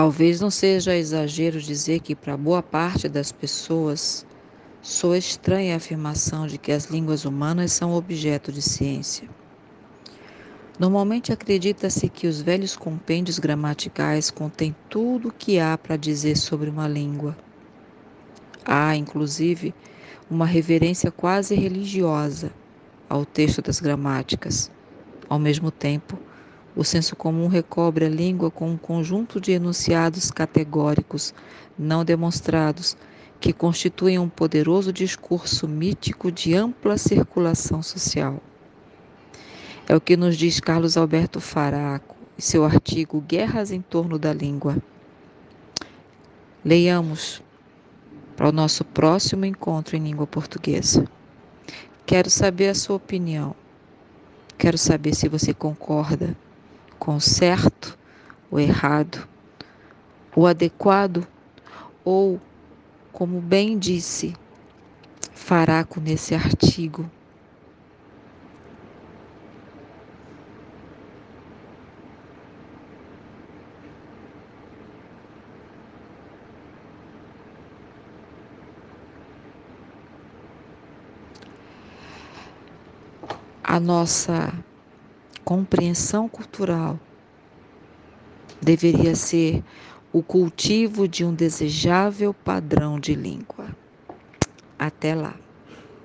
Talvez não seja exagero dizer que, para boa parte das pessoas, soa estranha a afirmação de que as línguas humanas são objeto de ciência. Normalmente acredita-se que os velhos compêndios gramaticais contêm tudo o que há para dizer sobre uma língua. Há, inclusive, uma reverência quase religiosa ao texto das gramáticas. Ao mesmo tempo, o senso comum recobre a língua com um conjunto de enunciados categóricos não demonstrados que constituem um poderoso discurso mítico de ampla circulação social. É o que nos diz Carlos Alberto Faraco em seu artigo Guerras em torno da língua. Leiamos para o nosso próximo encontro em língua portuguesa. Quero saber a sua opinião. Quero saber se você concorda com o certo, o errado, o adequado ou, como bem disse Faraco nesse artigo, a nossa compreensão cultural deveria ser o cultivo de um desejável padrão de língua. Até lá.